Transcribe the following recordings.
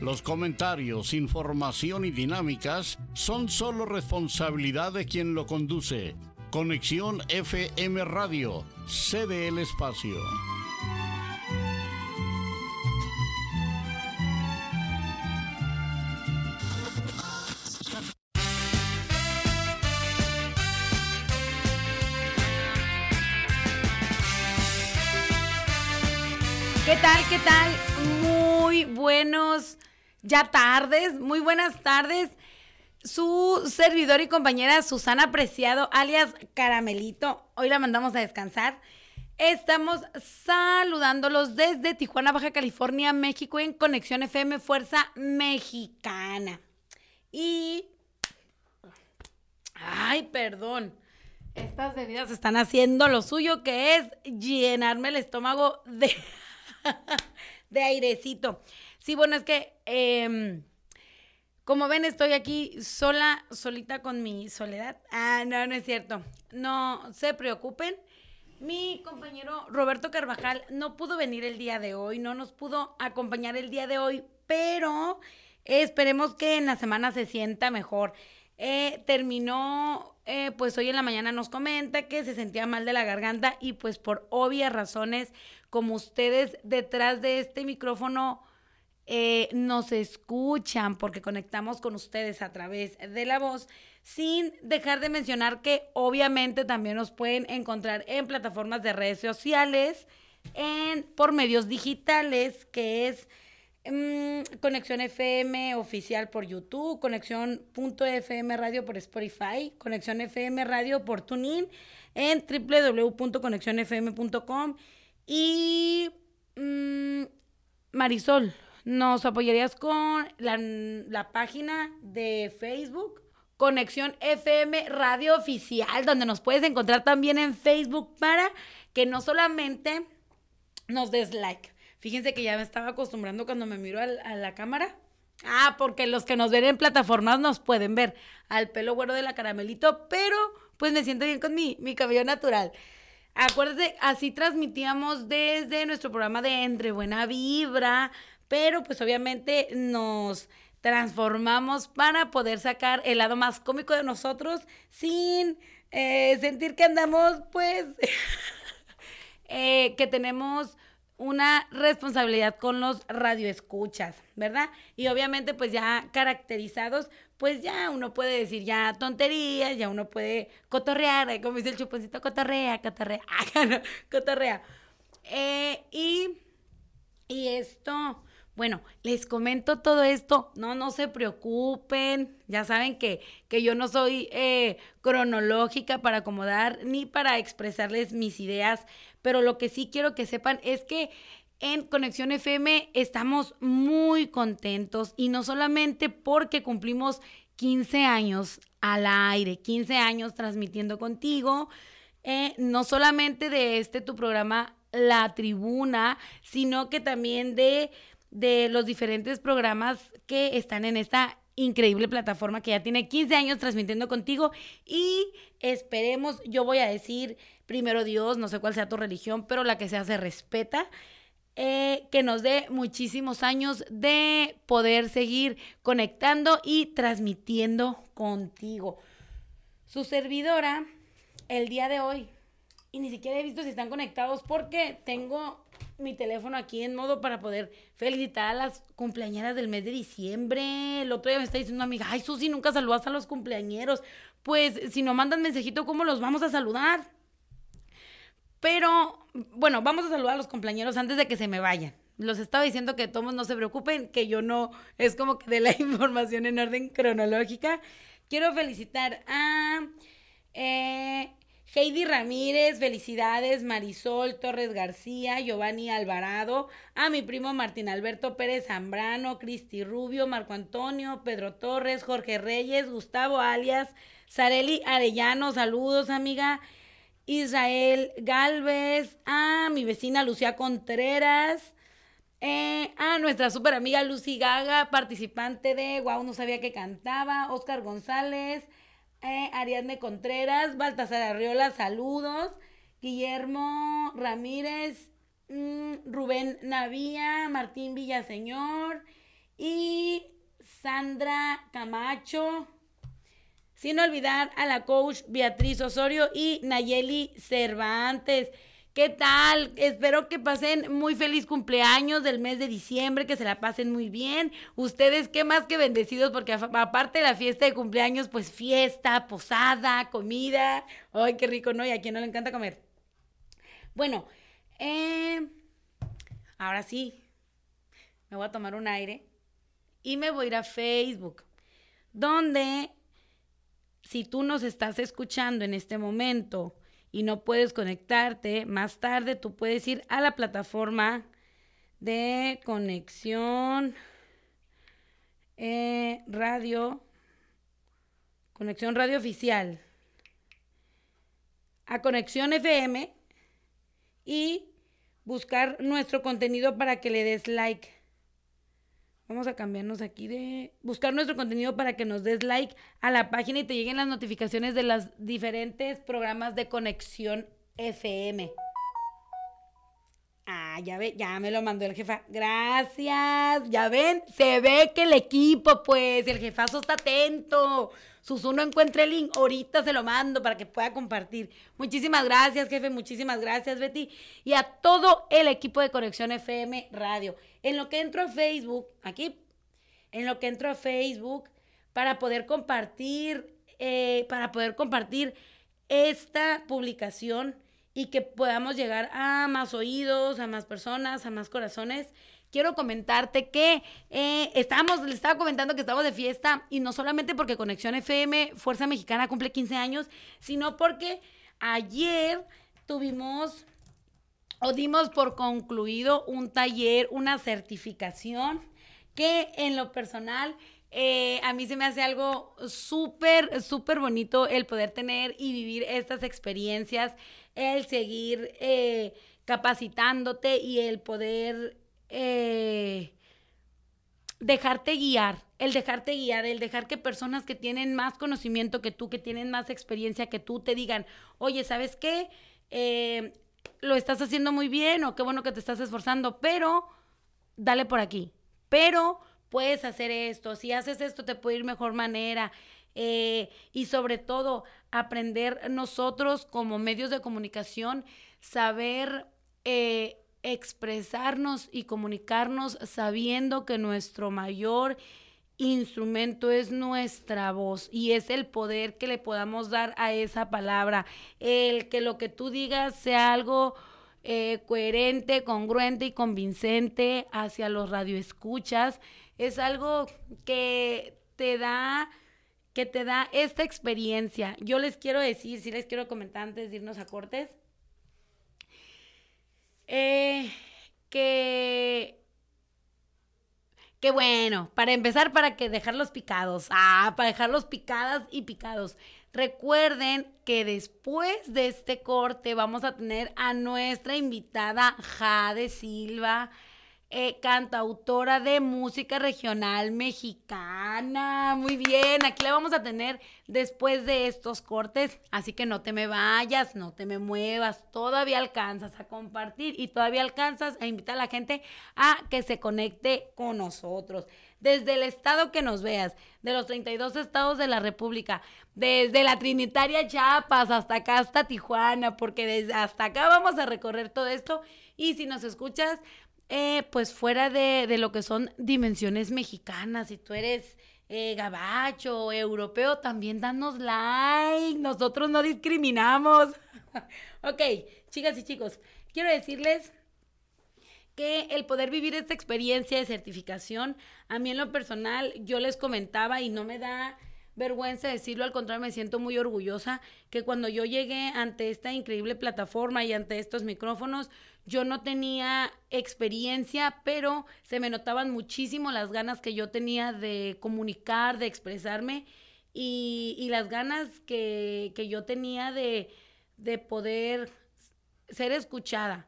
Los comentarios, información y dinámicas son solo responsabilidad de quien lo conduce. Conexión FM Radio, cede el espacio. ¿Qué tal? ¿Qué tal? Muy buenos ya tardes, muy buenas tardes. Su servidor y compañera Susana Preciado, alias Caramelito, hoy la mandamos a descansar. Estamos saludándolos desde Tijuana, Baja California, México, en Conexión FM Fuerza Mexicana. Y... Ay, perdón. Estas bebidas están haciendo lo suyo, que es llenarme el estómago de... de airecito. Sí, bueno, es que, em, como ven, estoy aquí sola, solita con mi soledad. Ah, no, no es cierto. No se preocupen. Mi compañero Roberto Carvajal no pudo venir el día de hoy, no nos pudo acompañar el día de hoy, pero esperemos que en la semana se sienta mejor. Eh, terminó, eh, pues hoy en la mañana nos comenta que se sentía mal de la garganta y pues por obvias razones como ustedes detrás de este micrófono eh, nos escuchan porque conectamos con ustedes a través de la voz, sin dejar de mencionar que obviamente también nos pueden encontrar en plataformas de redes sociales, en, por medios digitales, que es mm, Conexión FM oficial por YouTube, Conexión.fm Radio por Spotify, Conexión FM Radio por TuneIn, en www.conexionfm.com y mm, Marisol, ¿nos apoyarías con la, página de Facebook? Conexión FM Radio Oficial, donde nos puedes encontrar también en Facebook para que no solamente nos des like. Fíjense que ya me estaba acostumbrando cuando me miro a, la cámara. Ah, porque los que nos ven en plataformas nos pueden ver al pelo güero de la caramelito, pero pues me siento bien con mi, mi cabello natural. Acuérdate, así transmitíamos desde nuestro programa de Entre Buena Vibra, pero pues obviamente nos transformamos para poder sacar el lado más cómico de nosotros sin eh, sentir que andamos pues eh, que tenemos una responsabilidad con los radioescuchas, ¿verdad? Y obviamente pues ya caracterizados, pues ya uno puede decir ya tonterías, ya uno puede cotorrear, como dice el chuponcito, cotorrea, cotorrea, cotorrea. Eh, y, y esto, bueno, les comento todo esto, no, no se preocupen, ya saben que, que yo no soy eh, cronológica para acomodar ni para expresarles mis ideas pero lo que sí quiero que sepan es que en Conexión FM estamos muy contentos y no solamente porque cumplimos 15 años al aire, 15 años transmitiendo contigo, eh, no solamente de este tu programa La Tribuna, sino que también de, de los diferentes programas que están en esta increíble plataforma que ya tiene 15 años transmitiendo contigo y esperemos, yo voy a decir primero Dios, no sé cuál sea tu religión, pero la que sea se respeta. Eh, que nos dé muchísimos años de poder seguir conectando y transmitiendo contigo. Su servidora, el día de hoy, y ni siquiera he visto si están conectados porque tengo mi teléfono aquí en modo para poder felicitar a las cumpleañeras del mes de diciembre. El otro día me está diciendo una amiga, ay Susi, nunca saludas a los cumpleañeros. Pues si no mandan mensajito, ¿cómo los vamos a saludar? Pero, bueno, vamos a saludar a los compañeros antes de que se me vayan. Los estaba diciendo que todos no se preocupen, que yo no, es como que de la información en orden cronológica. Quiero felicitar a eh, Heidi Ramírez, felicidades, Marisol Torres García, Giovanni Alvarado, a mi primo Martín Alberto Pérez Zambrano, Cristi Rubio, Marco Antonio, Pedro Torres, Jorge Reyes, Gustavo Alias, Sareli Arellano, saludos amiga, Israel Galvez, a mi vecina Lucía Contreras, eh, a nuestra super amiga Lucy Gaga, participante de Wow, no sabía que cantaba, Oscar González, eh, Ariadne Contreras, Baltasar Arriola, saludos. Guillermo Ramírez, mm, Rubén Navía, Martín Villaseñor y Sandra Camacho. Sin olvidar a la coach Beatriz Osorio y Nayeli Cervantes. ¿Qué tal? Espero que pasen muy feliz cumpleaños del mes de diciembre, que se la pasen muy bien. Ustedes, qué más que bendecidos, porque aparte de la fiesta de cumpleaños, pues fiesta, posada, comida. Ay, qué rico, ¿no? Y a quien no le encanta comer. Bueno, eh, ahora sí, me voy a tomar un aire y me voy a ir a Facebook, donde si tú nos estás escuchando en este momento, y no puedes conectarte, más tarde tú puedes ir a la plataforma de conexión eh, radio, conexión radio oficial, a conexión FM y buscar nuestro contenido para que le des like. Vamos a cambiarnos aquí de buscar nuestro contenido para que nos des like a la página y te lleguen las notificaciones de los diferentes programas de conexión FM. Ah, ya ve, ya me lo mandó el jefa. Gracias. Ya ven, se ve que el equipo, pues, el jefazo está atento. Susuno encuentre el link, ahorita se lo mando para que pueda compartir. Muchísimas gracias, jefe, muchísimas gracias, Betty. Y a todo el equipo de Conexión FM Radio. En lo que entro a Facebook, aquí, en lo que entro a Facebook, para poder compartir, eh, para poder compartir esta publicación y que podamos llegar a más oídos, a más personas, a más corazones quiero comentarte que eh, estamos, les estaba comentando que estamos de fiesta y no solamente porque Conexión FM, Fuerza Mexicana, cumple 15 años, sino porque ayer tuvimos o dimos por concluido un taller, una certificación que en lo personal eh, a mí se me hace algo súper, súper bonito el poder tener y vivir estas experiencias, el seguir eh, capacitándote y el poder eh, dejarte guiar, el dejarte guiar, el dejar que personas que tienen más conocimiento que tú, que tienen más experiencia que tú, te digan, oye, ¿sabes qué? Eh, lo estás haciendo muy bien o qué bueno que te estás esforzando, pero dale por aquí, pero puedes hacer esto, si haces esto te puede ir mejor manera. Eh, y sobre todo aprender nosotros como medios de comunicación, saber expresarnos y comunicarnos sabiendo que nuestro mayor instrumento es nuestra voz y es el poder que le podamos dar a esa palabra. El que lo que tú digas sea algo eh, coherente, congruente y convincente hacia los radioescuchas es algo que te da que te da esta experiencia. Yo les quiero decir, si les quiero comentar antes de irnos a cortes, eh, que. Bueno, para empezar, para que dejarlos picados. Ah, para dejarlos picadas y picados. Recuerden que después de este corte vamos a tener a nuestra invitada Jade Silva eh, cantautora de música regional mexicana. Muy bien, aquí la vamos a tener después de estos cortes, así que no te me vayas, no te me muevas, todavía alcanzas a compartir y todavía alcanzas a invitar a la gente a que se conecte con nosotros. Desde el estado que nos veas, de los 32 estados de la República, desde la Trinitaria Chiapas hasta acá, hasta Tijuana, porque desde hasta acá vamos a recorrer todo esto. Y si nos escuchas, eh, pues fuera de, lo que son dimensiones mexicanas, si tú eres eh, gabacho, europeo, también danos like, nosotros no discriminamos. ok, chicas y chicos, quiero decirles que el poder vivir esta experiencia de certificación, a mí en lo personal, yo les comentaba y no me da vergüenza decirlo, al contrario, me siento muy orgullosa que cuando yo llegué ante esta increíble plataforma y ante estos micrófonos, yo no tenía experiencia, pero se me notaban muchísimo las ganas que yo tenía de comunicar, de expresarme y, las ganas que, yo tenía de, de poder ser escuchada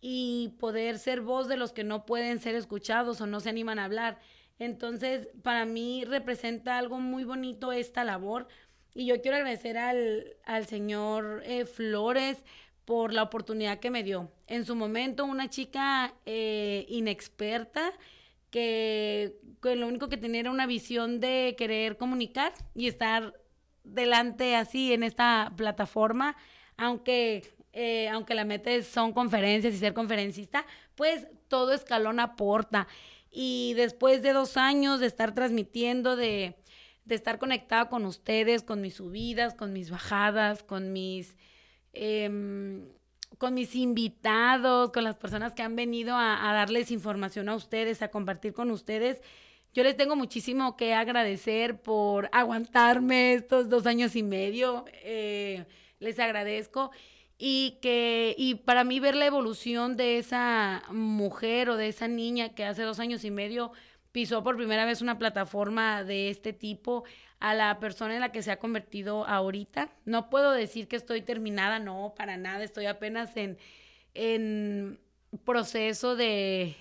y poder ser voz de los que no pueden ser escuchados o no se animan a hablar. Entonces, para mí representa algo muy bonito esta labor. Y yo quiero agradecer al, señor eh, Flores por la oportunidad que me dio. En su momento, una chica eh, inexperta que, lo único que tenía era una visión de querer comunicar y estar delante así en esta plataforma, aunque, eh, aunque la meta son conferencias y ser conferencista, pues todo escalón aporta. Y después de dos años de estar transmitiendo, de, estar conectada con ustedes, con mis subidas, con mis bajadas, con mis, em, con mis invitados, con las personas que han venido a, darles información a ustedes, a compartir con ustedes, yo les tengo muchísimo que agradecer por aguantarme estos dos años y medio. Eh, les agradezco y que y para mí ver la evolución de esa mujer o de esa niña que hace dos años y medio pisó por primera vez una plataforma de este tipo a la persona en la que se ha convertido ahorita. No puedo decir que estoy terminada, no, para nada, estoy apenas en, en proceso de,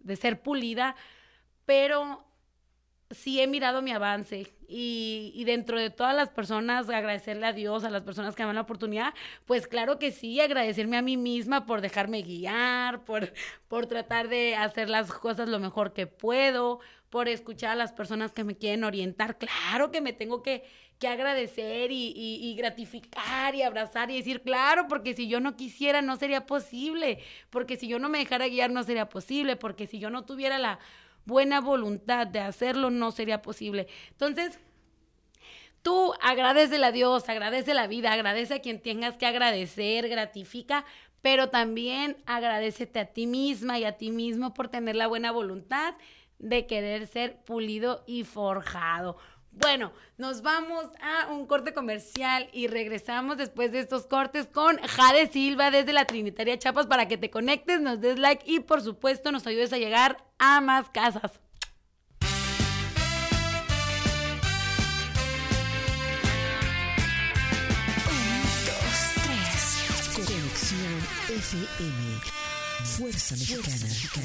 de ser pulida, pero sí he mirado mi avance y, dentro de todas las personas agradecerle a Dios, a las personas que me dan la oportunidad, pues claro que sí, agradecerme a mí misma por dejarme guiar, por, por tratar de hacer las cosas lo mejor que puedo, por escuchar a las personas que me quieren orientar. Claro que me tengo que, que agradecer y, y, gratificar y abrazar y decir, claro, porque si yo no quisiera no sería posible, porque si yo no me dejara guiar no sería posible, porque si yo no tuviera la buena voluntad de hacerlo, no sería posible. Entonces, tú agradece a Dios, agradece la vida, agradece a quien tengas que agradecer, gratifica, pero también agradecete a ti misma y a ti mismo por tener la buena voluntad de querer ser pulido y forjado. Bueno, nos vamos a un corte comercial y regresamos después de estos cortes con Jade Silva desde la Trinitaria Chapas para que te conectes, nos des like y por supuesto nos ayudes a llegar a más casas. Conexión FM. Fuerza Mexicana. Con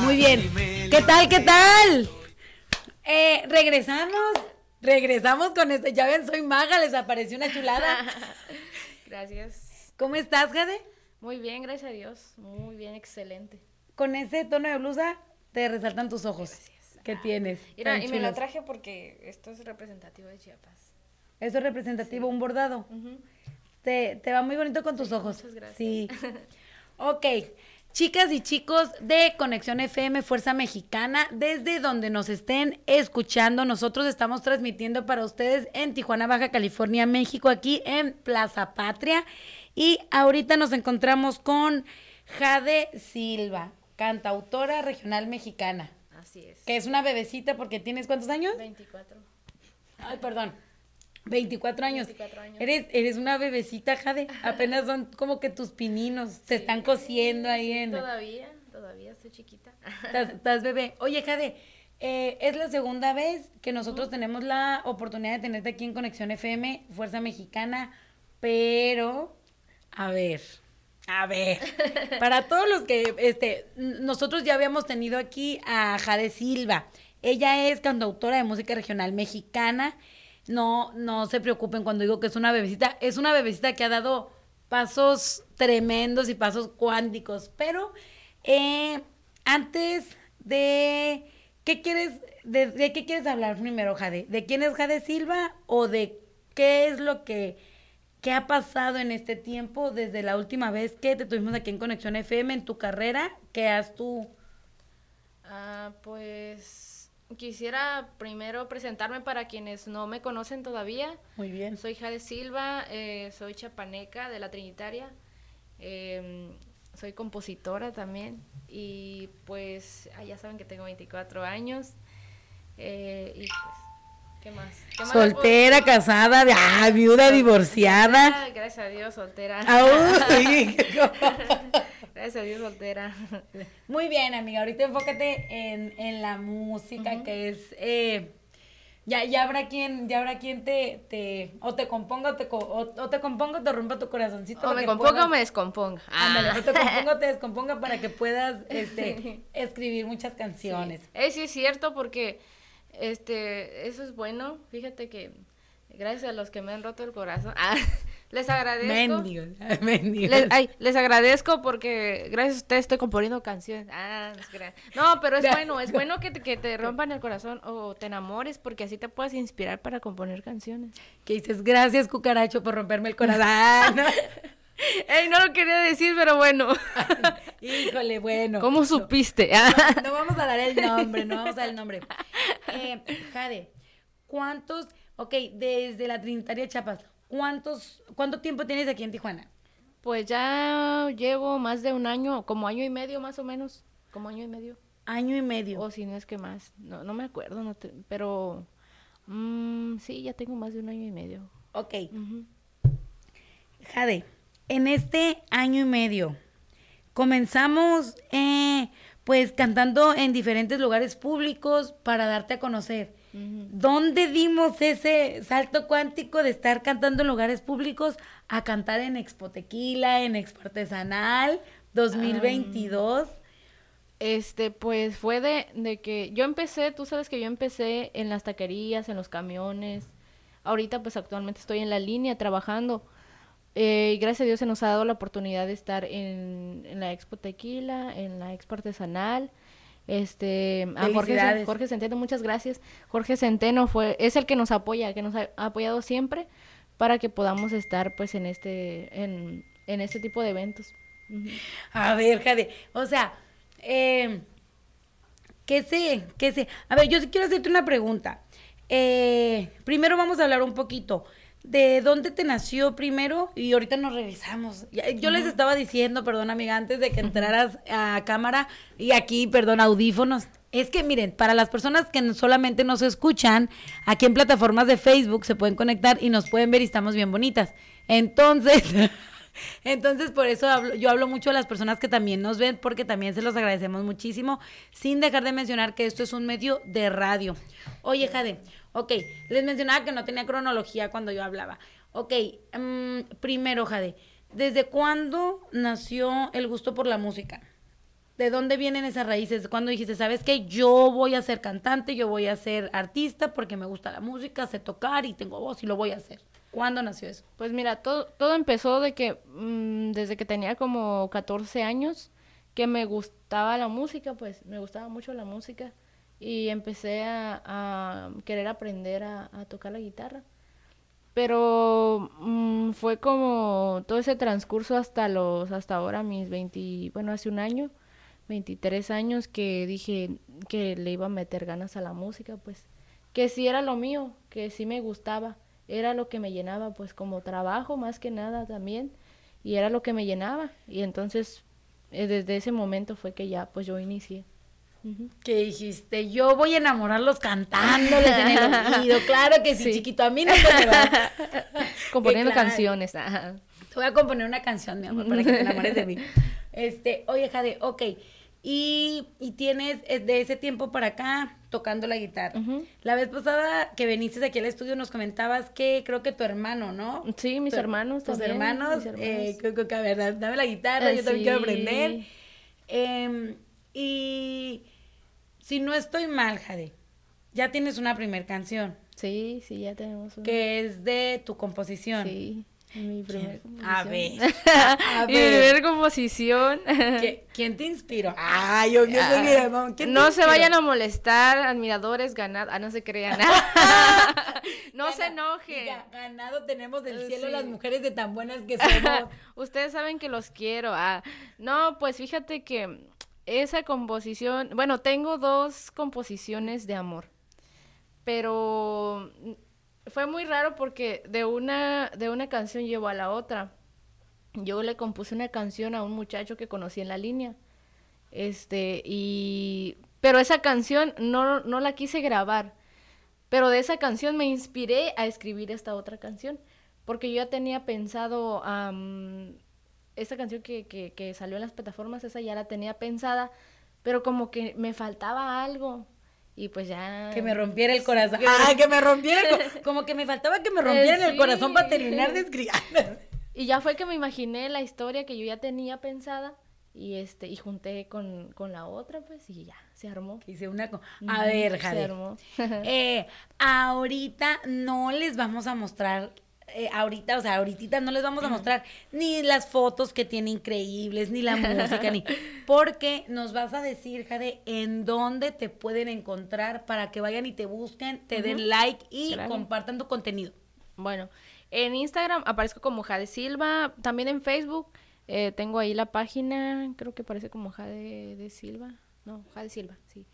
Muy bien. ¿Qué tal? ¿Qué tal? Eh, regresamos. Regresamos con este. Ya ven, soy maga, les apareció una chulada. gracias. ¿Cómo estás, Jade? Muy bien, gracias a Dios. Muy bien, excelente. Con ese tono de blusa te resaltan tus ojos. Gracias. ¿Qué tienes? Mira, y me lo traje porque esto es representativo de Chiapas. Eso es representativo, un bordado. te, te, va muy bonito con tus ojos. Muchas gracias. Sí. ok. Chicas y chicos de Conexión FM Fuerza Mexicana, desde donde nos estén escuchando, nosotros estamos transmitiendo para ustedes en Tijuana, Baja California, México, aquí en Plaza Patria. Y ahorita nos encontramos con Jade Silva, cantautora regional mexicana. Así es. Que es una bebecita porque tienes cuántos años? 24. Ay, perdón. 24 años. 24 años. Eres, eres una bebecita, Jade. Apenas son como que tus pininos. Se están cociendo ahí en. Todavía, todavía estoy chiquita. Estás, bebé. Oye, Jade, eh, es la segunda vez que nosotros tenemos la oportunidad de tenerte aquí en Conexión FM, Fuerza Mexicana, pero, a ver, A ver, para todos los que, este, nosotros ya habíamos tenido aquí a Jade Silva. Ella es cantautora de música regional mexicana. No, no se preocupen cuando digo que es una bebecita. Es una bebecita que ha dado pasos tremendos y pasos cuánticos. Pero eh, antes de, ¿qué quieres, de, qué quieres hablar primero, Jade? ¿De quién es Jade Silva o de qué es lo que ¿Qué ha pasado en este tiempo desde la última vez que te tuvimos aquí en Conexión FM en tu carrera? ¿Qué has tú? Ah, pues quisiera primero presentarme para quienes no me conocen todavía. Muy bien. Soy Jade Silva, eh, soy chapaneca de la Trinitaria, eh, soy compositora también y pues ah, ya saben que tengo 24 años eh, y pues ¿Qué más? ¿Qué más soltera, casada, ah, viuda, divorciada. Gracias a Dios, soltera. Gracias a Dios, soltera. Muy bien, amiga. Ahorita enfócate en, en la música, que es... Eh, ya, ya habrá quien, ya habrá quien te, te, o te componga o te, o, te componga o te rompa tu corazoncito. O me componga o me descomponga. Ándale, o te ah. componga o te descomponga para que puedas, este, escribir muchas canciones. Sí. Eh, sí es cierto porque este, eso es bueno. Fíjate que gracias a los que me han roto el corazón. Ah, les agradezco. Mendigos, mendigos. Les, ay, les agradezco porque gracias a ustedes estoy componiendo canciones. Ah, no, pero es bueno, es bueno que te, que te rompan el corazón o te enamores porque así te puedes inspirar para componer canciones. Que dices, gracias cucaracho por romperme el corazón. Ah, Ey, no lo quería decir, pero bueno. híjole, bueno. ¿Cómo supiste? No, vamos a dar el nombre, no vamos a dar el nombre. Eh, Jade, ¿cuántos, ok, desde la Trinitaria Chapas, ¿cuántos, cuánto tiempo tienes aquí en Tijuana? Pues ya llevo más de un año, como año y medio más o menos, como año y medio. Año y medio. O si no es que más, no, no me acuerdo, no pero mm, sí, ya tengo más de un año y medio. Ok. Jade, en este año y medio comenzamos eh, pues cantando en diferentes lugares públicos para darte a conocer. ¿Dónde dimos ese salto cuántico de estar cantando en lugares públicos a cantar en Expo Tequila, en Expo Artesanal 2022? este, pues fue de, de que yo empecé, tú sabes que yo empecé en las taquerías, en los camiones. Ahorita pues actualmente estoy en la línea trabajando eh, y gracias a Dios se nos ha dado la oportunidad de estar en, la Expo Tequila, en la Expo Artesanal. Este, a Jorge, Jorge Centeno, muchas gracias. Jorge Centeno fue, es el que nos apoya, que nos ha apoyado siempre para que podamos estar pues en este, en, en este tipo de eventos. A ver, Jade, o sea, eh, ¿qué sé? ¿Qué sé? A ver, yo sí quiero hacerte una pregunta. Eh, primero vamos a hablar un poquito de dónde te nació primero y ahorita nos revisamos. Yo les estaba diciendo, perdón amiga, antes de que entraras a cámara y aquí, perdón, audífonos. Es que miren, para las personas que solamente nos escuchan, aquí en plataformas de Facebook se pueden conectar y nos pueden ver y estamos bien bonitas. Entonces, entonces por eso hablo, yo hablo mucho a las personas que también nos ven porque también se los agradecemos muchísimo, sin dejar de mencionar que esto es un medio de radio. Oye, Jade, Ok, les mencionaba que no tenía cronología cuando yo hablaba. Ok, mm, primero, Jade, ¿desde cuándo nació el gusto por la música? ¿De dónde vienen esas raíces? ¿Cuándo dijiste, sabes que yo voy a ser cantante, yo voy a ser artista porque me gusta la música, sé tocar y tengo voz y lo voy a hacer? ¿Cuándo nació eso? Pues mira, todo, todo empezó de que mm, desde que tenía como 14 años que me gustaba la música, pues me gustaba mucho la música y empecé a, querer aprender a, tocar la guitarra. Pero mm, fue como todo ese transcurso hasta los, hasta ahora mis 20, bueno, hace un año, 23 años que dije que le iba a meter ganas a la música, pues que sí era lo mío, que sí me gustaba, era lo que me llenaba, pues como trabajo más que nada también, y era lo que me llenaba, y entonces eh, desde ese momento fue que ya pues yo inicié que dijiste, yo voy a enamorarlos cantándoles en el oído. Claro que sí, chiquito, a mí no me. Componiendo canciones. Te voy a componer una canción, mi amor, para que te enamores de mí. Este, oye, Jade, ok. Y, y tienes eh, de ese tiempo para acá tocando la guitarra. La vez pasada que viniste aquí al estudio nos comentabas que creo que tu hermano, ¿no? Sí, mis Tu- hermanos Tus también, hermanos, mis hermanos. eh, que, a ver, da- dame la guitarra, Eh, yo también quiero sí. aprender. Em, y si no estoy mal, Jade, ya tienes una primer canción, Sí, sí, ya tenemos una. que es de tu composición. Sí, mi primer A composición. ver, a Mi ver. primer composición. ¿Qui- ¿Quién te inspiró? Ay, yo yo soy mi mamá. ¿Quién te no se vayan a molestar, admiradores, ganad, ah, no se crean. no se enojen. Ga- Ganado tenemos del Eh, cielo sí. las mujeres de tan buenas que somos. Ustedes saben que los quiero. Ah, no, pues fíjate que esa composición, bueno, tengo dos composiciones de amor, pero fue muy raro porque de una, de una canción llevo a la otra. Yo le compuse una canción a un muchacho que conocí en la línea. Este, y... Pero esa canción no, no la quise grabar. Pero de esa canción me inspiré a escribir esta otra canción. Porque yo ya tenía pensado, am, esta canción que, que, que salió en las plataformas, esa ya la tenía pensada, pero como que me faltaba algo. Y pues ya... Que me rompiera el corazón. Que- Ah, que me rompiera el co- Como que me faltaba que me rompieran el corazón para terminar de escribir. Y ya fue que me imaginé la historia que yo ya tenía pensada y este y junté con, con la otra, pues, y ya, se armó. Hice una co- A ver, Se Jade. armó. Eh, ahorita no les vamos a mostrar, eh, ahorita, o sea, ahorita no les vamos a mostrar ni las fotos que tiene increíbles, ni la música, ni. Porque nos vas a decir, Jade, en dónde te pueden encontrar para que vayan y te busquen, te den like y Claro. compartan tu contenido. Bueno, en Instagram aparezco como Jade Silva, también en Facebook eh, tengo ahí la página, creo que aparece como Jade de Silva, no, Jade Silva, sí.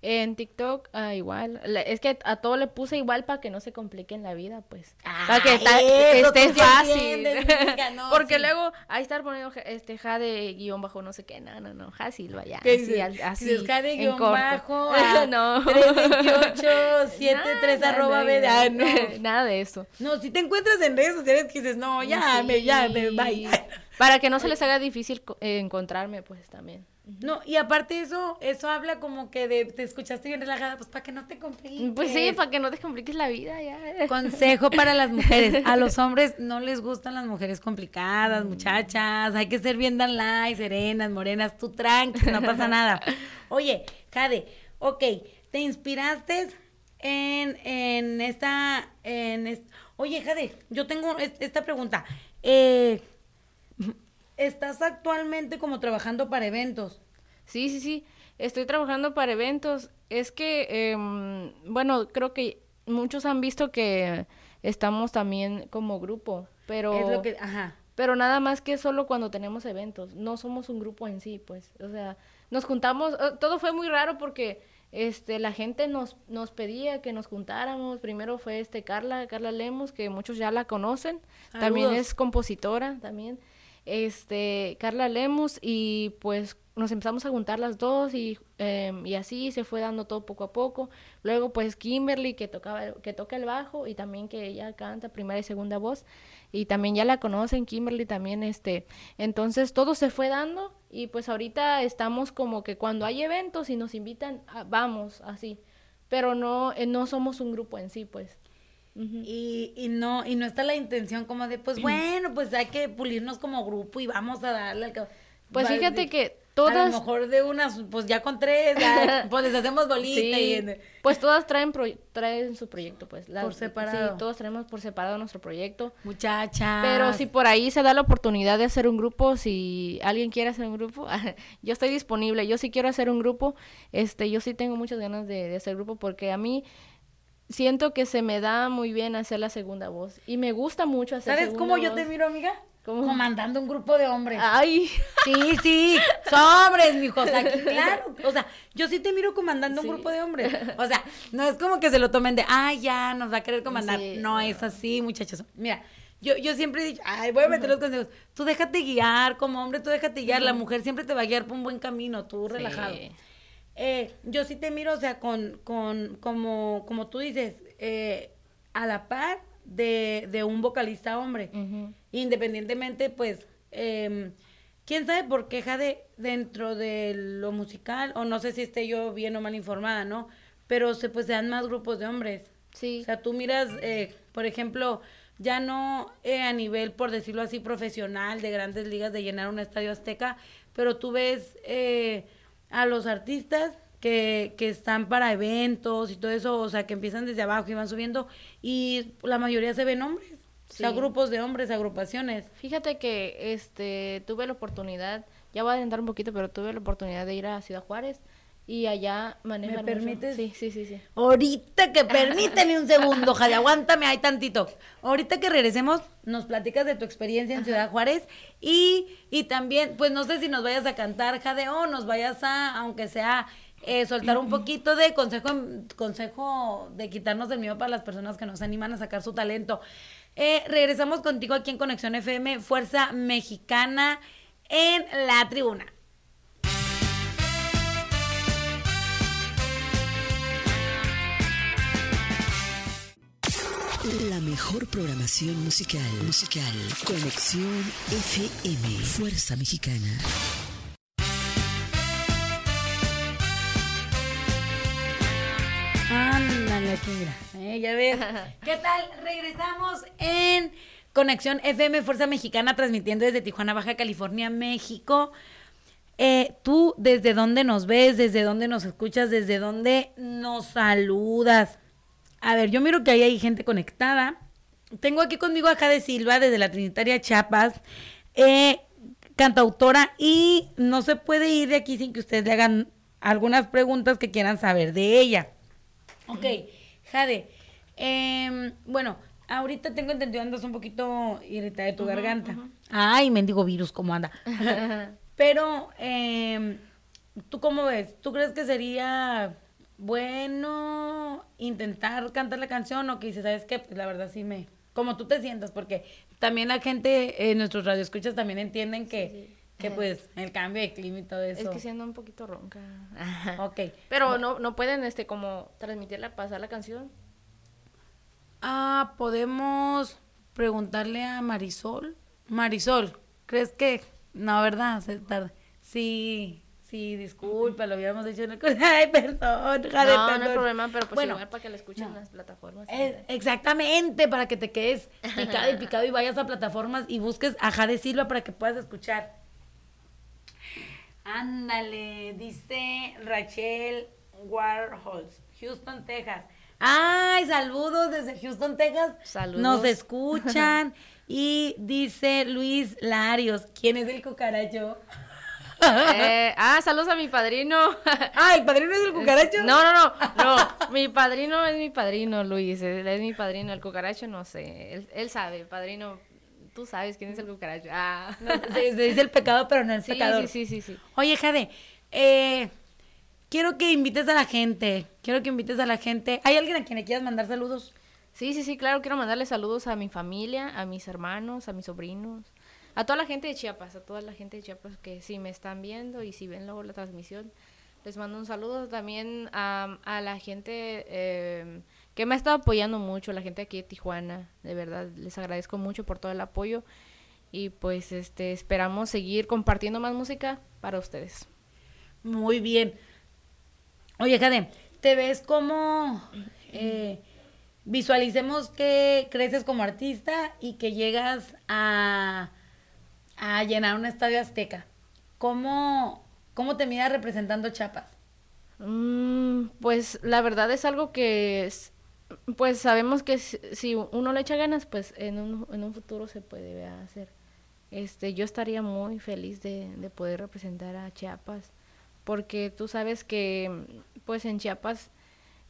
En TikTok ah, igual, La- es que a todo le puse igual para que no se complique en la vida, pues. para que ta- eso, esté tú sí fácil. entiendes, no, Porque sí. luego ahí estar poniendo ja- este Jade guion bajo no sé qué, no, no, no, Jade Silva ya, Que así, dices- al- así, dices, Jade en guion corto. bajo a no. 328 73 Nada, arroba no, B de- ah, no. Nada de eso. No, si te encuentras en redes sociales que dices, no, ya, me, ya, me, Sí. bye. Para que no se les haga difícil co- eh, encontrarme, pues también. No, y aparte eso, eso habla como que de, te escuchaste bien relajada, pues para que no te compliques. Pues sí, para que no te compliques la vida ya. Consejo para las mujeres. A los hombres no les gustan las mujeres complicadas, muchachas. Hay que ser bien dan serenas, morenas. Tú tranqui, no pasa nada. Oye, Jade, ok, te inspiraste en, en esta, en Oye, Jade, yo tengo es- esta pregunta. Eh, ¿Estás actualmente como trabajando para eventos? Sí, sí, sí. Estoy trabajando para eventos. Es que, em, bueno, creo que muchos han visto que estamos también como grupo, pero... Es lo que, ajá. Pero nada más que solo cuando tenemos eventos. No somos un grupo en sí, pues. O sea, nos juntamos. eh, Todo fue muy raro porque este la gente nos, nos pedía que nos juntáramos. Primero fue este Carla, Carla Lemos, que muchos ya la conocen. También es compositora, también. Este, Carla Lemos, y pues nos empezamos a juntar las dos y, em, y así se fue dando todo poco a poco. Luego pues Kimberly que tocaba que toca el bajo y también que ella canta primera y segunda voz y también ya la conocen Kimberly también este entonces todo se fue dando y pues ahorita estamos como que cuando hay eventos y nos invitan ah, vamos así pero no eh, no somos un grupo en sí pues Y, y no, y no está la intención como de, pues bueno, pues hay que pulirnos como grupo y vamos a darle al pues fíjate que A todas lo mejor de unas, pues ya con tres, ya, pues les hacemos bolita Sí, y... pues todas traen pro- traen su proyecto pues Las- Por separado. sí, todos traemos por separado nuestro proyecto Muchachas. Pero si por ahí se da la oportunidad de hacer un grupo, si alguien quiere hacer un grupo, yo estoy disponible. Yo sí quiero hacer un grupo, este, yo sí tengo muchas ganas de, de hacer grupo porque a mí siento que se me da muy bien hacer la segunda voz y me gusta mucho hacer. ¿Sabes segunda cómo yo te miro, amiga? ¿Cómo? Comandando un grupo de hombres. Ay, Sí, sí, sobres, mijos, aquí, claro. O sea, yo sí te miro comandando Sí. un grupo de hombres. O sea, no es como que se lo tomen de, ay, ya, nos va a querer comandar. Sí, no, no. es así, muchachos. Mira, yo, yo siempre he dicho, ay, voy a meter los consejos. Tú déjate guiar, como hombre, tú déjate guiar. La mujer siempre te va a guiar por un buen camino, tú relajado. Sí. Eh, yo sí te miro, o sea, con, con, como, como tú dices, eh, a la par de, de un vocalista hombre independientemente, pues, em, ¿Quién sabe por qué Jade dentro de lo musical, o no sé si esté yo bien o mal informada, ¿no? Pero se, pues se dan más grupos de hombres. Sí. O sea, tú miras, eh, por ejemplo, ya no eh, a nivel, por decirlo así, profesional de grandes ligas de llenar un estadio azteca, pero tú ves eh, a los artistas que, que están para eventos y todo eso, o sea, que empiezan desde abajo y van subiendo, y la mayoría se ven hombres. O sea, grupos de hombres, agrupaciones. Fíjate que este tuve la oportunidad, ya voy a adelantar un poquito, pero tuve la oportunidad de ir a Ciudad Juárez y allá manejan mucho- permites? Sí, sí, sí, sí. Ahorita que permíteme un segundo, Jade, aguántame ahí tantito. Ahorita que regresemos, nos platicas de tu experiencia en Ciudad Juárez y, y también, pues no sé si nos vayas a cantar, Jade, o nos vayas a, aunque sea, eh, soltar un poquito de consejo, consejo de quitarnos el miedo para las personas que nos animan a sacar su talento. Eh, regresamos contigo aquí en Conexión FM, Fuerza Mexicana en la tribuna. La mejor programación musical. Musical. Conexión FM. Fuerza Mexicana. Ándale aquí, mira. Eh, ya ves. ¿Qué tal? Regresamos en Conexión FM Fuerza Mexicana, transmitiendo desde Tijuana, Baja California, México. Eh, ¿Tú desde dónde nos ves? ¿Desde dónde nos escuchas? ¿Desde dónde nos saludas? A ver, yo miro que ahí hay gente conectada. Tengo aquí conmigo a Jade Silva desde la Trinitaria Chiapas, eh, cantautora, y no se puede ir de aquí sin que ustedes le hagan algunas preguntas que quieran saber de ella. Ok, Jade, em, bueno, ahorita tengo entendido andas un poquito irritada de tu garganta. Ay, mendigo virus, ¿cómo anda? Pero, em, ¿tú cómo ves? ¿Tú crees que sería bueno intentar cantar la canción o que dices, ¿sabes qué? Pues la verdad sí me... Como tú te sientas, porque también la gente, eh, nuestros radioescuchas también entienden que, que pues el cambio de clima y todo eso. Es que siendo un poquito ronca. Ok. Pero no, no pueden este como transmitirla, pasar la canción. Ah, podemos preguntarle a Marisol. Marisol, ¿crees que? No, ¿verdad? Se tarda. Sí, sí, disculpa, lo habíamos dicho en el... Ay, perdón, Jade, no, no hay perdón. problema, pero pues Bueno, igual para que la escuchen en las plataformas. Eh, exactamente, para que te quedes picado y picado y vayas a plataformas y busques a Jade Silva para que puedas escuchar. Ándale, dice Rachel Warhols, Houston, Texas. Ay, saludos desde Houston, Texas. Saludos. Nos escuchan. y dice Luis Larios, ¿quién es el cucaracho? Eh, ah, saludos a mi padrino. Ah, ¿el padrino es el cucaracho? No, no, no, no. Mi padrino es mi padrino, Luis. Él es mi padrino. El cucaracho no sé. Él, él sabe, padrino. Tú sabes quién es el cucaracho. Ah. No, se, se dice el pecado, pero no el Sí, pecador. sí, sí, sí, sí. Oye, Jade, eh, quiero que invites a la gente. Quiero que invites a la gente. ¿Hay alguien a quien le quieras mandar saludos? Sí, sí, sí, claro. Quiero mandarle saludos a mi familia, a mis hermanos, a mis sobrinos, a toda la gente de Chiapas, a toda la gente de Chiapas que si me están viendo y si ven luego la transmisión, les mando un saludo también a, la gente eh, que me ha estado apoyando mucho, la gente aquí de Tijuana. De verdad, les agradezco mucho por todo el apoyo y pues este esperamos seguir compartiendo más música para ustedes. Muy bien. Oye, Jade, ¿te ves como eh, visualicemos que creces como artista y que llegas a, a llenar un estadio azteca? ¿Cómo, cómo te miras representando Chiapas? Mm, pues la verdad es algo que es- pues sabemos que si, si uno le echa ganas, pues en un, en un futuro se puede hacer. Este, yo estaría muy feliz de, de poder representar a Chiapas, porque tú sabes que pues en Chiapas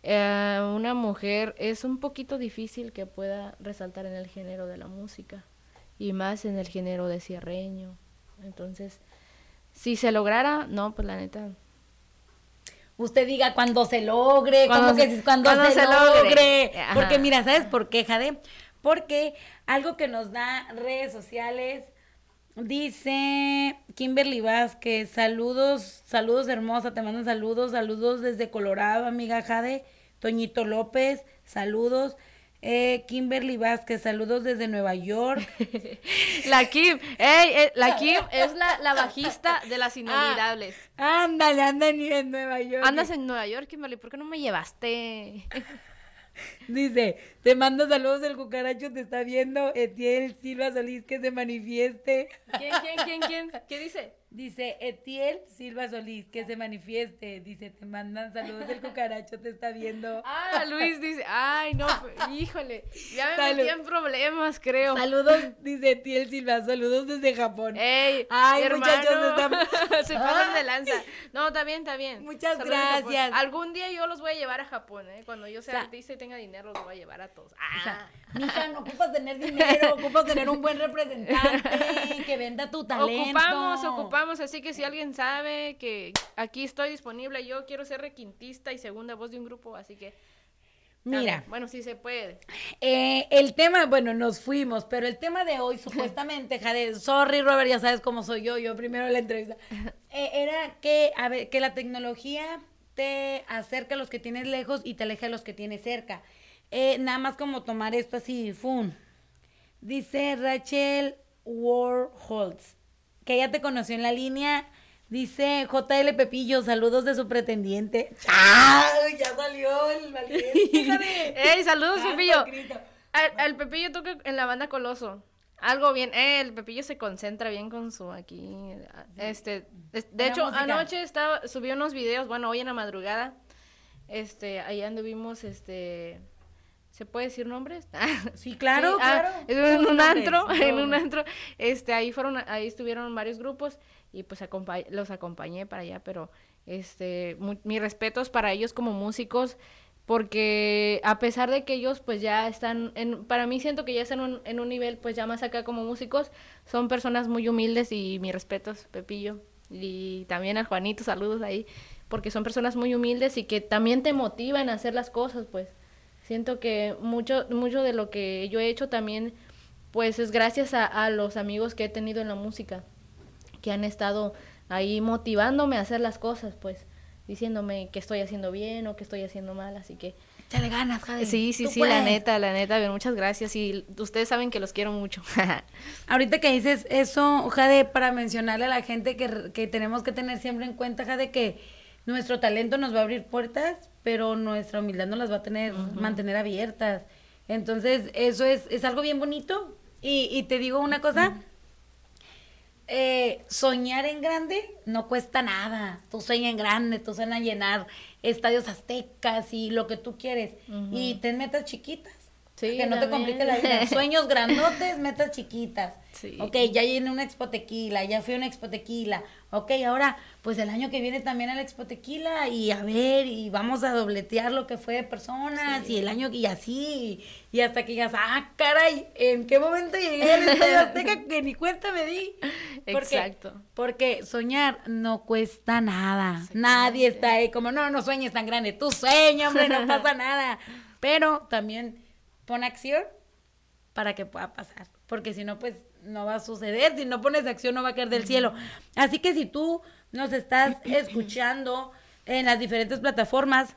eh, una mujer es un poquito difícil que pueda resaltar en el género de la música y más en el género de cierreño. Entonces, si se lograra, no, pues la neta, usted diga cuando se logre, Cuando como que cuando, cuando se, se logre. logre. Porque mira, ¿sabes por qué, Jade? Porque algo que nos da redes sociales dice Kimberly Vázquez, saludos, saludos hermosa, te mandan saludos, saludos desde Colorado, amiga Jade, Toñito López, saludos. Eh, Kimberly Vázquez, saludos desde Nueva York. La Kim, ey, eh, la Kim es la, la bajista de las inolvidables. Ándale, anda en, en Nueva York. Andas en Nueva York, Kimberly, ¿por qué no me llevaste? Dice, te mando saludos, el cucaracho te está viendo, Etiel Silva Solís, que se manifieste. ¿Quién, quién, quién, quién? ¿Qué dice? Dice Etiel Silva Solís, que se manifieste. Dice, te mandan saludos, el cucaracho te está viendo. Ah, Luis dice, ay, no, pues, híjole, ya me Salud. metí en problemas, creo. Saludos, dice Etiel Silva, saludos desde Japón. Ey, Ay, hermano, muchachos, se pasan de lanza. No, está bien, está bien. Muchas Saludos gracias. Algún día yo los voy a llevar a Japón, ¿eh? Cuando yo sea Sa- artista y tenga dinero, los voy a llevar a todos. O sea, Ah. mija, no ocupas tener dinero, ocupas tener un buen representante que venda tu talento. Ocupamos, ocupamos, así que si alguien sabe que aquí estoy disponible, yo quiero ser requintista y segunda voz de un grupo, así que... Mira. Bueno, sí se puede. Eh, el tema, bueno, nos fuimos, pero el tema de hoy, supuestamente, Jade, sorry, Robert, ya sabes cómo soy yo, yo primero la entrevista, eh, era que, a ver, que la tecnología te acerca a los que tienes lejos y te aleja a los que tienes cerca. Eh, nada más como tomar esto así, fun. Dice Rachel Warholtz, que ella te conoció en la línea. Dice JL Pepillo, saludos de su pretendiente. ¡Ay! Ya salió el valiente. ¡Ey, saludos, Pepillo! Al, al Pepillo toca en la banda Coloso. Algo bien, eh, el Pepillo se concentra bien con su aquí. Este, es- de hecho, música. anoche estaba, subió unos videos, bueno, hoy en la madrugada. Este, ahí anduvimos, este, ¿se puede decir nombres? Sí, claro, Sí, ah, claro. en un nombres, antro, en un antro, este, ahí fueron, ahí estuvieron varios grupos y pues los acompañé para allá, pero este, mis respetos para ellos como músicos, porque a pesar de que ellos pues ya están, en, para mí siento que ya están un- en un nivel pues ya más acá como músicos, son personas muy humildes y mis respetos, Pepillo, y también a Juanito, saludos ahí, porque son personas muy humildes y que también te motivan a hacer las cosas, pues. Siento que mucho, mucho de lo que yo he hecho también, pues es gracias a, a los amigos que he tenido en la música, que han estado ahí motivándome a hacer las cosas, pues, diciéndome que estoy haciendo bien o que estoy haciendo mal, así que Échale ganas, Jade. sí, sí, Tú sí, la neta, la neta, bien, muchas gracias y ustedes saben que los quiero mucho. Ahorita que dices eso, Jade, para mencionarle a la gente que, que tenemos que tener siempre en cuenta, Jade, que nuestro talento nos va a abrir puertas, pero nuestra humildad nos las va a tener, mantener abiertas. Entonces, eso es, es algo bien bonito. Y, y te digo una cosa, eh, soñar en grande no cuesta nada. Tú sueña en grande, tú sueñas llenar estadios aztecas y lo que tú quieres. Y ten metas chiquitas. Sí, que no te complique la vida. Sueños grandotes, metas chiquitas. Sí. Ok, ya llené una expo tequila, ya fui a una expo tequila. Ok, ahora, pues el año que viene también a la expo tequila y a ver, y vamos a dobletear lo que fue de personas y el año y así, y hasta que digas, ah, caray, ¿en qué momento llegué al Estadio Azteca que ni cuenta me di? Porque- Exacto. Porque soñar no cuesta nada. Nadie está ahí como, no, no sueñes tan grande. Tú sueña, hombre, no pasa nada. Pero también pon acción para que pueda pasar. Porque si no, pues no va a suceder. Si no pones acción, no va a caer del cielo. Así que si tú nos estás escuchando en las diferentes plataformas,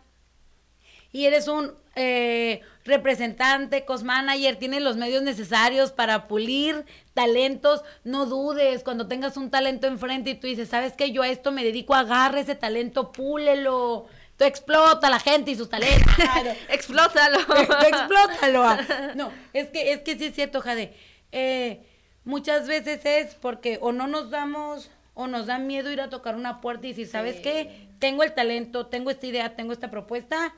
y eres un eh, representante, cosmanager, tienes los medios necesarios para pulir talentos, no dudes cuando tengas un talento enfrente y tú dices, ¿sabes qué? Yo a esto me dedico, agarra ese talento, púlelo. Tú explota a la gente y sus talentos. Claro. Explótalo. Tú explótalo. ah. No, es que, es que sí es cierto, Jade. Eh, muchas veces es porque o no nos damos o nos da miedo ir a tocar una puerta y decir, ¿sabes qué? Tengo el talento, tengo esta idea, tengo esta propuesta,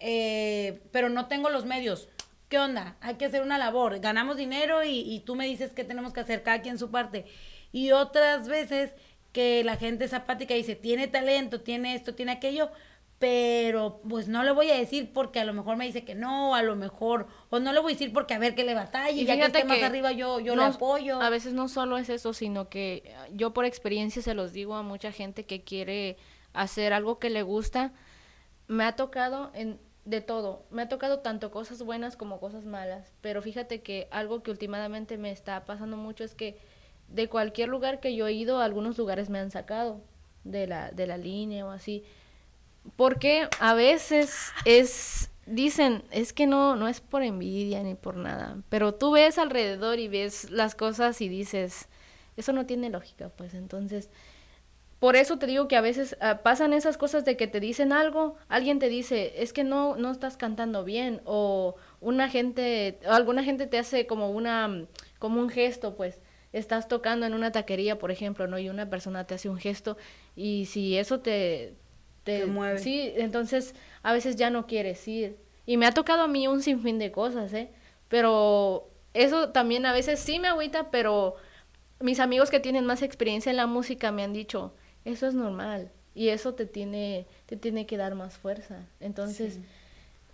eh, pero no tengo los medios. ¿Qué onda? Hay que hacer una labor. Ganamos dinero y, y tú me dices qué tenemos que hacer, cada quien su parte. Y otras veces que la gente es apática y dice, tiene talento, tiene esto, tiene aquello, pero pues no le voy a decir porque a lo mejor me dice que no, a lo mejor, o no le voy a decir porque a ver que le batalla, y ya que esté más arriba yo, yo no- le apoyo. A veces no solo es eso, sino que eh, yo por experiencia se los digo a mucha gente que quiere hacer algo que le gusta. Me ha tocado en de todo. Me ha tocado tanto cosas buenas como cosas malas. Pero fíjate que algo que últimamente me está pasando mucho es que de cualquier lugar que yo he ido, algunos lugares me han sacado de la, de la línea o así. Porque a veces es dicen, es que no, no es por envidia ni por nada, pero tú ves alrededor y ves las cosas y dices, eso no tiene lógica, pues entonces, por eso te digo que a veces ah, pasan esas cosas de que te dicen algo, alguien te dice, es que no, no estás cantando bien, o una gente, alguna gente te hace como una, como un gesto, pues, estás tocando en una taquería, por ejemplo, ¿no? Y una persona te hace un gesto, y si eso te, te, mueve. Sí, entonces a veces ya no quieres ir. Y me ha tocado a mí un sinfín de cosas, ¿eh? Pero eso también a veces sí me agüita, pero mis amigos que tienen más experiencia en la música me han dicho, eso es normal y eso te tiene, te tiene que dar más fuerza. Entonces,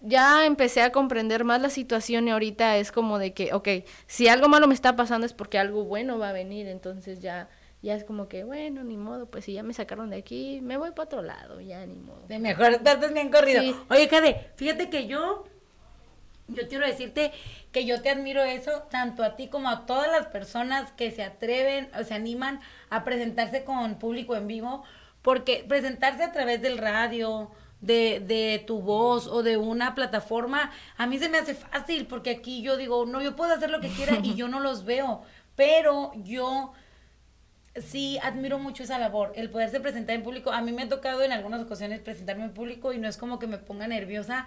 ya empecé a comprender más la situación y ahorita es como de que, ok, si algo malo me está pasando es porque algo bueno va a venir, entonces ya ya es como que, bueno, ni modo, pues si ya me sacaron de aquí, me voy para otro lado, ya ni modo. De mejor estás bien corrido. Oye, Cade, fíjate que yo, yo quiero decirte que yo te admiro eso, tanto a ti como a todas las personas que se atreven o se animan a presentarse con público en vivo, porque presentarse a través del radio, de, de, tu voz o de una plataforma, a mí se me hace fácil porque aquí yo digo, no, yo puedo hacer lo que quiera y yo no los veo, pero yo sí admiro mucho esa labor, el poderse presentar en público. A mí me ha tocado en algunas ocasiones presentarme en público y no es como que me ponga nerviosa,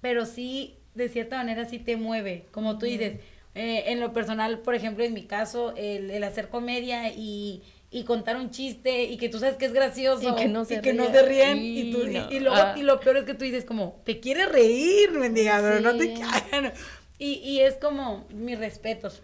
pero sí, de cierta manera, sí te mueve, como tú dices. Eh, en lo personal, por ejemplo, en mi caso, el, hacer comedia y, contar un chiste y que tú sabes que es gracioso y que no se, ríen y, tú, y, luego, ah. y lo peor es que tú dices como, te quieres reír, mendiga, pero no te cagan. Y, y es como mis respetos.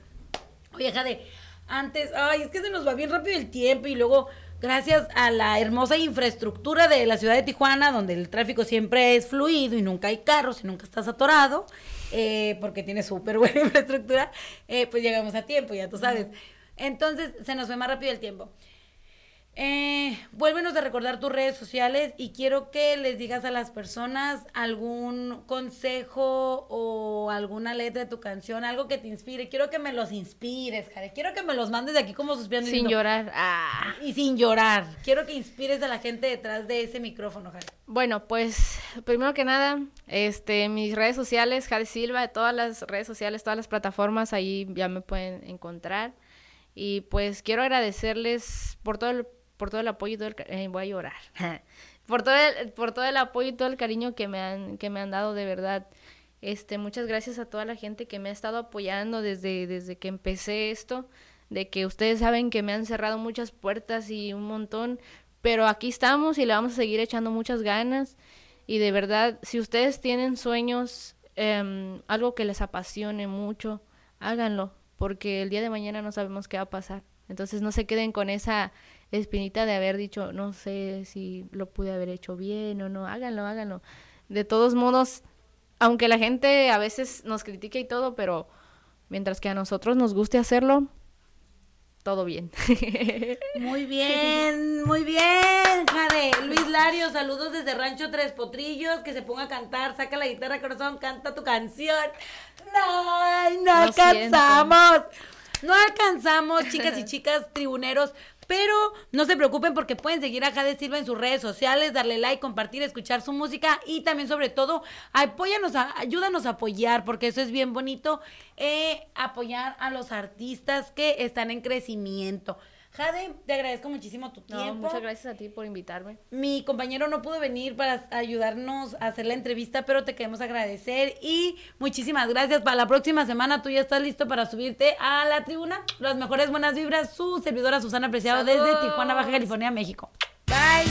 Oye, Jade, antes, ay, es que se nos va bien rápido el tiempo y luego gracias a la hermosa infraestructura de la ciudad de Tijuana, donde el tráfico siempre es fluido y nunca hay carros y nunca estás atorado, eh, porque tiene súper buena infraestructura, eh, pues llegamos a tiempo, ya tú sabes. Entonces se nos fue más rápido el tiempo. Eh, vuélvenos a recordar tus redes sociales y quiero que les digas a las personas algún consejo o alguna letra de tu canción, algo que te inspire. Quiero que me los inspires, Jare. Quiero que me los mandes de aquí como suspirando. Sin llorar. Ah. Y sin llorar. Quiero que inspires a la gente detrás de ese micrófono, Jare. Bueno, pues primero que nada, este, mis redes sociales, Jare Silva, todas las redes sociales, todas las plataformas, ahí ya me pueden encontrar. Y pues quiero agradecerles por todo el por todo el apoyo y todo el eh, voy a llorar. por todo el, por todo el apoyo y todo el cariño que me han que me han dado de verdad. Este, muchas gracias a toda la gente que me ha estado apoyando desde desde que empecé esto, de que ustedes saben que me han cerrado muchas puertas y un montón, pero aquí estamos y le vamos a seguir echando muchas ganas y de verdad, si ustedes tienen sueños, em, algo que les apasione mucho, háganlo, porque el día de mañana no sabemos qué va a pasar. Entonces no se queden con esa espinita de haber dicho, no sé si lo pude haber hecho bien o no, háganlo, háganlo. De todos modos, aunque la gente a veces nos critique y todo, pero mientras que a nosotros nos guste hacerlo, todo bien. Muy bien, muy bien, Jade. Luis Lario, saludos desde Rancho Tres Potrillos, que se ponga a cantar, saca la guitarra, corazón, canta tu canción. No, no alcanzamos. No alcanzamos, chicas y chicas, tribuneros, pero no se preocupen porque pueden seguir a Jade Silva en sus redes sociales, darle like, compartir, escuchar su música y también sobre todo apóyanos, ayúdanos a apoyar porque eso es bien bonito, eh, apoyar a los artistas que están en crecimiento. Jade, te agradezco muchísimo tu tiempo. muchas gracias a ti por invitarme. Mi compañero no pudo venir para ayudarnos a hacer la entrevista, pero te queremos agradecer y muchísimas gracias. Para la próxima semana tú ya estás listo para subirte a la tribuna. Las mejores buenas vibras, su servidora Susana Preciado desde Tijuana, Baja California, México. Bye.